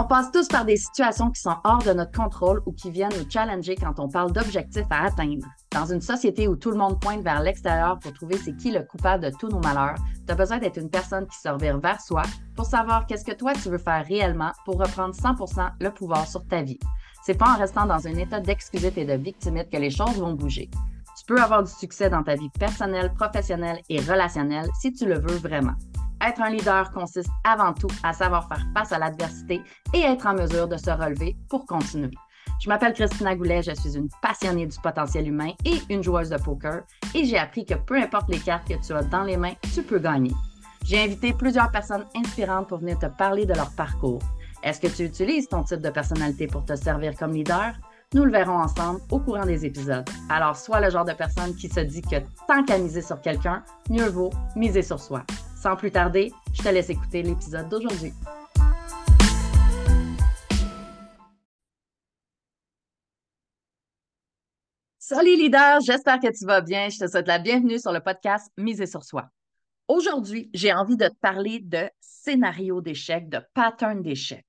On passe tous par des situations qui sont hors de notre contrôle ou qui viennent nous challenger quand on parle d'objectifs à atteindre. Dans une société où tout le monde pointe vers l'extérieur pour trouver c'est qui le coupable de tous nos malheurs, tu as besoin d'être une personne qui se revire vers soi pour savoir qu'est-ce que toi tu veux faire réellement pour reprendre 100% le pouvoir sur ta vie. C'est pas en restant dans un état d'excusite et de victimite que les choses vont bouger. Tu peux avoir du succès dans ta vie personnelle, professionnelle et relationnelle si tu le veux vraiment. Être un leader consiste avant tout à savoir faire face à l'adversité et être en mesure de se relever pour continuer. Je m'appelle Christina Goulet, je suis une passionnée du potentiel humain et une joueuse de poker et j'ai appris que peu importe les cartes que tu as dans les mains, tu peux gagner. J'ai invité plusieurs personnes inspirantes pour venir te parler de leur parcours. Est-ce que tu utilises ton type de personnalité pour te servir comme leader? Nous le verrons ensemble au courant des épisodes. Alors, sois le genre de personne qui se dit que tant qu'à miser sur quelqu'un, mieux vaut miser sur soi. Sans plus tarder, je te laisse écouter l'épisode d'aujourd'hui. Salut leader, j'espère que tu vas bien. Je te souhaite la bienvenue sur le podcast Miser sur soi. Aujourd'hui, j'ai envie de te parler de scénario d'échec, de pattern d'échec.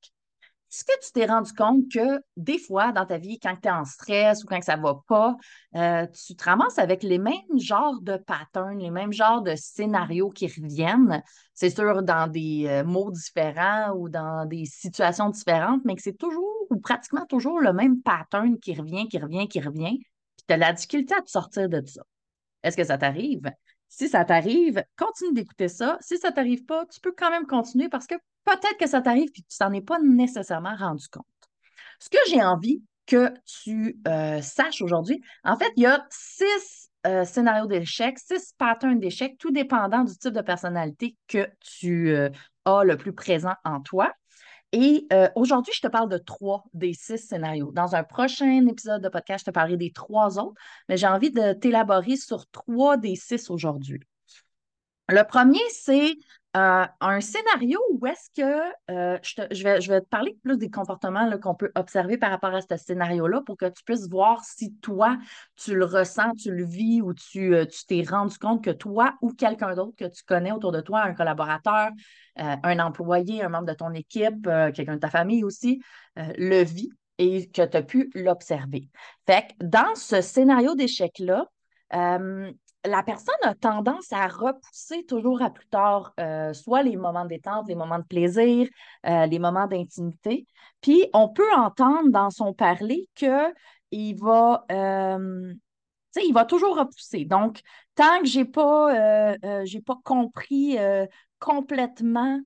Est-ce que tu t'es rendu compte que des fois dans ta vie, quand tu es en stress ou quand ça ne va pas, euh, tu te ramasses avec les mêmes genres de patterns, les mêmes genres de scénarios qui reviennent? C'est sûr, dans des euh, mots différents ou dans des situations différentes, mais que c'est toujours ou pratiquement toujours le même pattern qui revient, qui revient, qui revient. Puis tu as la difficulté à te sortir de ça. Est-ce que ça t'arrive? Si ça t'arrive, continue d'écouter ça. Si ça t'arrive pas, tu peux quand même continuer parce que peut-être que ça t'arrive et que tu t'en es pas nécessairement rendu compte. Ce que j'ai envie que tu euh, saches aujourd'hui, en fait, il y a six euh, scénarios d'échec, six patterns d'échec, tout dépendant du type de personnalité que tu euh, as le plus présent en toi. Et aujourd'hui, je te parle de trois des six scénarios. Dans un prochain épisode de podcast, je te parlerai des trois autres, mais j'ai envie de t'élaborer sur trois des six aujourd'hui. Le premier, c'est euh, un scénario où est-ce que euh, je, vais, je vais te parler plus des comportements qu'on peut observer par rapport à ce scénario-là pour que tu puisses voir si toi, tu le ressens, tu le vis ou tu euh, t'es rendu compte que toi ou quelqu'un d'autre que tu connais autour de toi, un collaborateur, un employé, un membre de ton équipe, quelqu'un de ta famille aussi, le vit et que tu as pu l'observer. Fait que dans ce scénario d'échec-là, la personne a tendance à repousser toujours à plus tard, euh, soit les moments de détente, les moments de plaisir, euh, les moments d'intimité. Puis on peut entendre dans son parler qu'il va, euh, il va toujours repousser. Donc, tant que je n'ai pas, j'ai pas compris complètement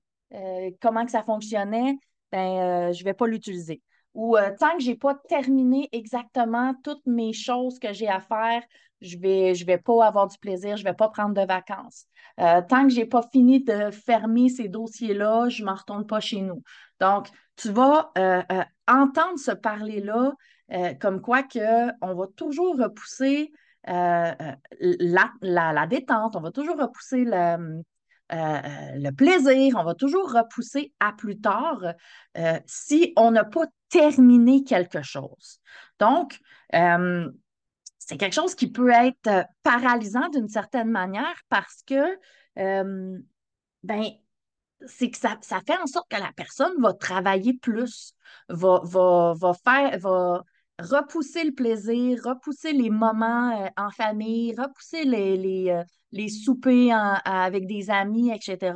comment que ça fonctionnait, ben, je ne vais pas l'utiliser ou tant que je n'ai pas terminé exactement toutes mes choses que j'ai à faire, je ne vais, je vais pas avoir du plaisir, je ne vais pas prendre de vacances. Euh, tant que je n'ai pas fini de fermer ces dossiers-là, je ne m'en retourne pas chez nous. Donc, tu vas euh, euh, entendre ce parler-là comme quoi que on va toujours repousser la, la, détente, on va toujours repousser le, le plaisir, on va toujours repousser à plus tard si on n'a pas terminé quelque chose. Donc, c'est quelque chose qui peut être euh, paralysant d'une certaine manière parce que, euh, ben, c'est que ça, fait en sorte que la personne va travailler plus, va, va, faire, va repousser le plaisir, repousser les moments euh, en famille, repousser les, les, les soupers avec des amis, etc.,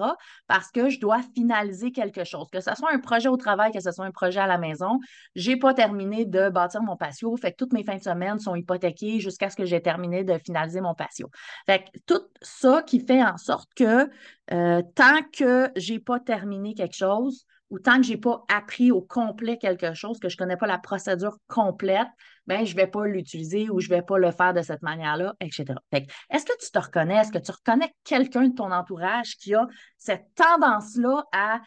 parce que je dois finaliser quelque chose. Que ce soit un projet au travail, que ce soit un projet à la maison, je n'ai pas terminé de bâtir mon patio, fait que toutes mes fins de semaine sont hypothéquées jusqu'à ce que j'ai terminé de finaliser mon patio. Fait que tout ça qui fait en sorte que euh, tant que je n'ai pas terminé quelque chose, ou tant que je n'ai pas appris au complet quelque chose, que je ne connais pas la procédure complète, ben, je ne vais pas l'utiliser ou je ne vais pas le faire de cette manière-là, etc. Est-ce que tu te reconnais? Est-ce que tu reconnais quelqu'un de ton entourage qui a cette tendance-là à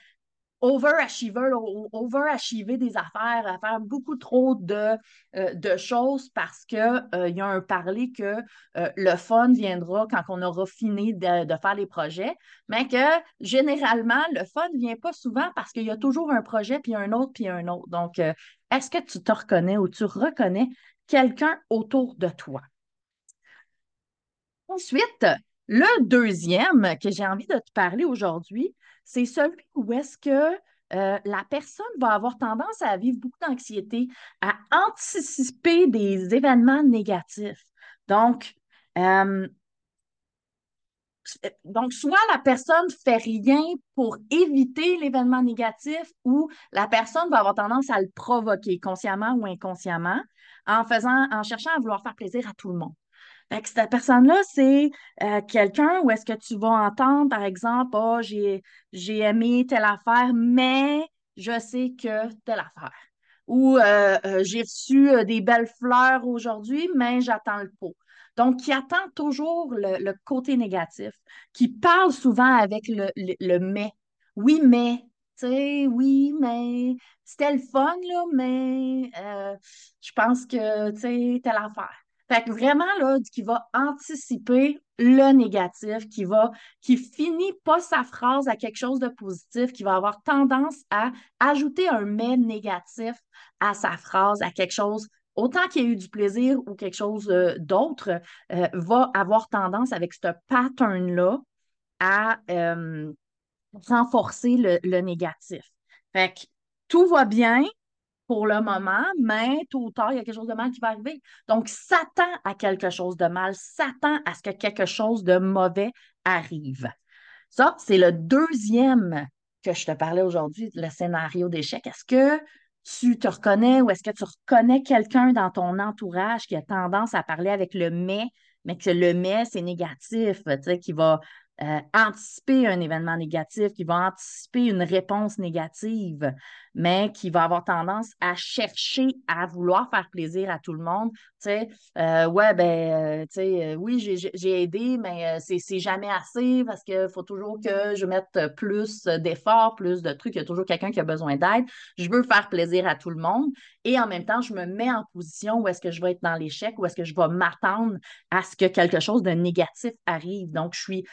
overachiever, des affaires, à faire beaucoup trop de, euh, de choses parce qu'il euh, y a un parler que euh, le fun viendra quand on aura fini de, faire les projets, mais que généralement, le fun ne vient pas souvent parce qu'il y a toujours un projet, puis un autre, puis un autre. Donc, est-ce que tu te reconnais ou tu reconnais quelqu'un autour de toi? Ensuite, le deuxième que j'ai envie de te parler aujourd'hui, c'est celui où est-ce que euh, la personne va avoir tendance à vivre beaucoup d'anxiété, à anticiper des événements négatifs. Donc, euh, soit la personne fait rien pour éviter l'événement négatif ou la personne va avoir tendance à le provoquer consciemment ou inconsciemment en cherchant à vouloir faire plaisir à tout le monde. Cette personne-là, c'est euh, quelqu'un où est-ce que tu vas entendre, par exemple, oh, j'ai, aimé telle affaire, mais je sais que telle affaire. Ou euh, euh, j'ai reçu des belles fleurs aujourd'hui, mais j'attends le pot. Donc, qui attend toujours le, côté négatif, qui parle souvent avec le, le, mais. Oui, mais, tu sais, oui, mais c'était le fun, là, mais je pense que, tu sais, telle affaire. Fait que vraiment, là, qui va anticiper le négatif, qui va, qui finit pas sa phrase à quelque chose de positif, qui va avoir tendance à ajouter un mais négatif à sa phrase, à quelque chose, autant qu'il y ait eu du plaisir ou quelque chose euh, d'autre, euh, va avoir tendance avec ce pattern-là à euh, renforcer le, le négatif. Fait que tout va bien, pour le moment, mais tôt ou tard, il y a quelque chose de mal qui va arriver. Donc, s'attend à quelque chose de mal, s'attend à ce que quelque chose de mauvais arrive. Ça, c'est le deuxième que je te parlais aujourd'hui, le scénario d'échec. Est-ce que tu te reconnais ou est-ce que tu reconnais quelqu'un dans ton entourage qui a tendance à parler avec le mais, mais que le mais, c'est négatif, tu sais, qui va euh, anticiper un événement négatif, qui va anticiper une réponse négative, mais qui va avoir tendance à chercher à vouloir faire plaisir à tout le monde. Tu sais, euh, ouais, ben, euh, tu sais, oui, j'ai aidé, mais c'est jamais assez parce qu'il faut toujours que je mette plus d'efforts, plus de trucs. Il y a toujours quelqu'un qui a besoin d'aide. Je veux faire plaisir à tout le monde et en même temps, je me mets en position où est-ce que je vais être dans l'échec, où est-ce que je vais m'attendre à ce que quelque chose de négatif arrive. Donc, je suis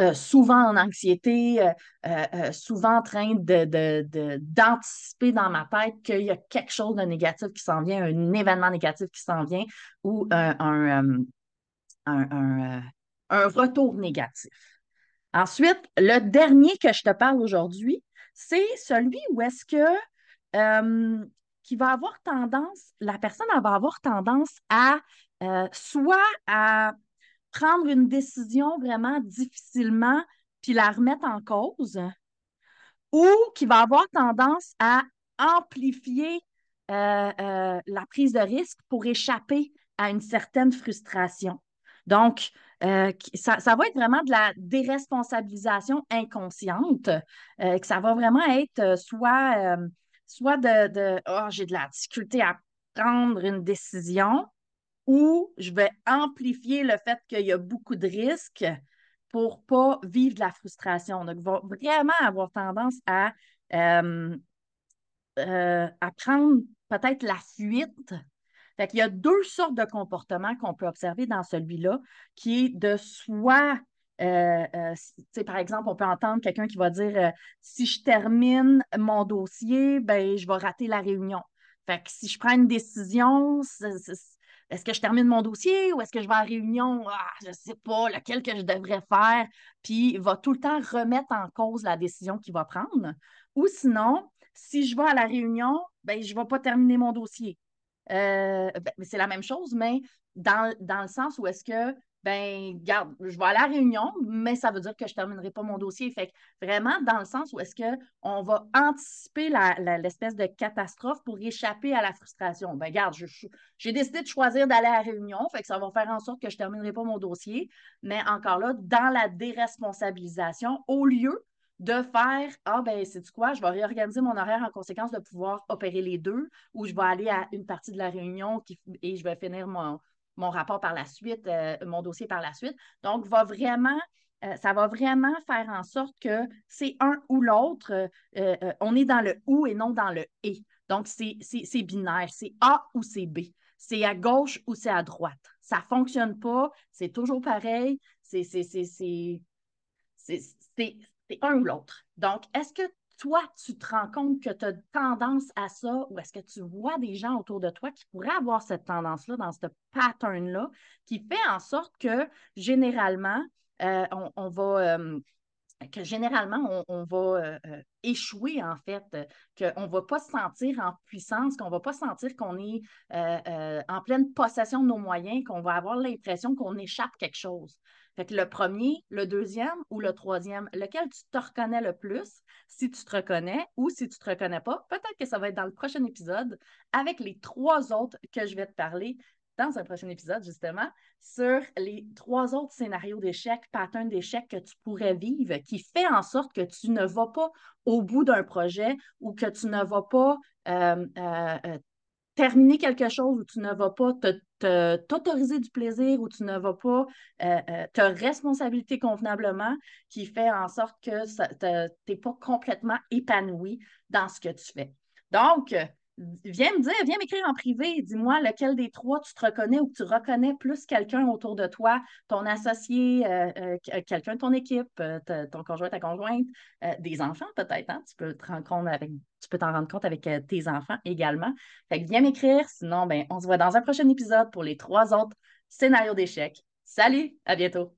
euh, souvent en anxiété, euh, euh, souvent en train d'anticiper dans ma tête qu'il y a quelque chose de négatif qui s'en vient, un événement négatif qui s'en vient ou un, retour négatif. Ensuite, le dernier que je te parle aujourd'hui, c'est celui où est-ce que qui va avoir tendance, la personne va avoir tendance à soit à prendre une décision vraiment difficilement puis la remettre en cause, ou qui va avoir tendance à amplifier euh, euh, la prise de risque pour échapper à une certaine frustration. Donc, euh, ça, va être vraiment de la déresponsabilisation inconsciente, que ça va vraiment être soit, soit de, de oh, j'ai de la difficulté à prendre une décision, ou je vais amplifier le fait qu'il y a beaucoup de risques pour ne pas vivre de la frustration. Donc, va vraiment avoir tendance à, euh, euh, à prendre peut-être la fuite. Fait Il y a deux sortes de comportements qu'on peut observer dans celui-là, qui est de soit euh, par exemple, on peut entendre quelqu'un qui va dire si je termine mon dossier, ben, je vais rater la réunion. Fait que si je prends une décision, est-ce que je termine mon dossier ou est-ce que je vais à réunion? Ah, je ne sais pas, lequel que je devrais faire? Puis il va tout le temps remettre en cause la décision qu'il va prendre. Ou sinon, si je vais à la réunion, ben, je ne vais pas terminer mon dossier. Euh, ben, c'est la même chose, mais dans le sens où est-ce que ben, garde, je vais à la réunion, mais ça veut dire que je ne terminerai pas mon dossier. Fait vraiment, dans le sens où est-ce qu'on va anticiper l'espèce de catastrophe pour échapper à la frustration. Ben, garde, j'ai décidé de choisir d'aller à la réunion, fait que ça va faire en sorte que je ne terminerai pas mon dossier, mais encore là, dans la déresponsabilisation, au lieu de faire Ah, ben, c'est du quoi, je vais réorganiser mon horaire en conséquence de pouvoir opérer les deux, ou je vais aller à une partie de la réunion et je vais finir mon, mon rapport par la suite, euh, mon dossier par la suite. Donc, va vraiment, euh, ça va vraiment faire en sorte que c'est un ou l'autre. Euh, on est dans le ou et non dans le et. Donc, c'est binaire. C'est A ou c'est B. C'est à gauche ou c'est à droite. Ça ne fonctionne pas. C'est toujours pareil. C'est un ou l'autre. Donc, est-ce que toi, tu te rends compte que tu as tendance à ça ou est-ce que tu vois des gens autour de toi qui pourraient avoir cette tendance-là, dans ce pattern-là, qui fait en sorte que généralement, euh, on, va, euh, que généralement, on, va euh, euh, échouer, en fait, qu'on ne va pas se sentir en puissance, qu'on ne va pas sentir qu'on est euh, en pleine possession de nos moyens, qu'on va avoir l'impression qu'on échappe quelque chose. Fait que le premier, le deuxième ou le troisième, lequel tu te reconnais le plus, si tu te reconnais ou si tu ne te reconnais pas, peut-être que ça va être dans le prochain épisode avec les trois autres que je vais te parler dans un prochain épisode, justement, sur les trois autres scénarios d'échec, patterns d'échec que tu pourrais vivre, qui fait en sorte que tu ne vas pas au bout d'un projet ou que tu ne vas pas euh, euh, euh, terminer quelque chose ou tu ne vas pas t'autoriser du plaisir ou tu ne vas pas te responsabiliser convenablement, qui fait en sorte que tu n'es pas complètement épanoui dans ce que tu fais. Donc, viens me dire, viens m'écrire en privé, dis-moi lequel des trois tu te reconnais ou que tu reconnais plus quelqu'un autour de toi, ton associé, euh, euh, quelqu'un de ton équipe, euh, ton conjoint, ta conjointe, des enfants peut-être, hein? tu peux te rendre compte avec, tu peux t'en rendre compte avec tes enfants également. Fait que viens m'écrire, sinon ben, on se voit dans un prochain épisode pour les trois autres scénarios d'échecs. Salut, à bientôt.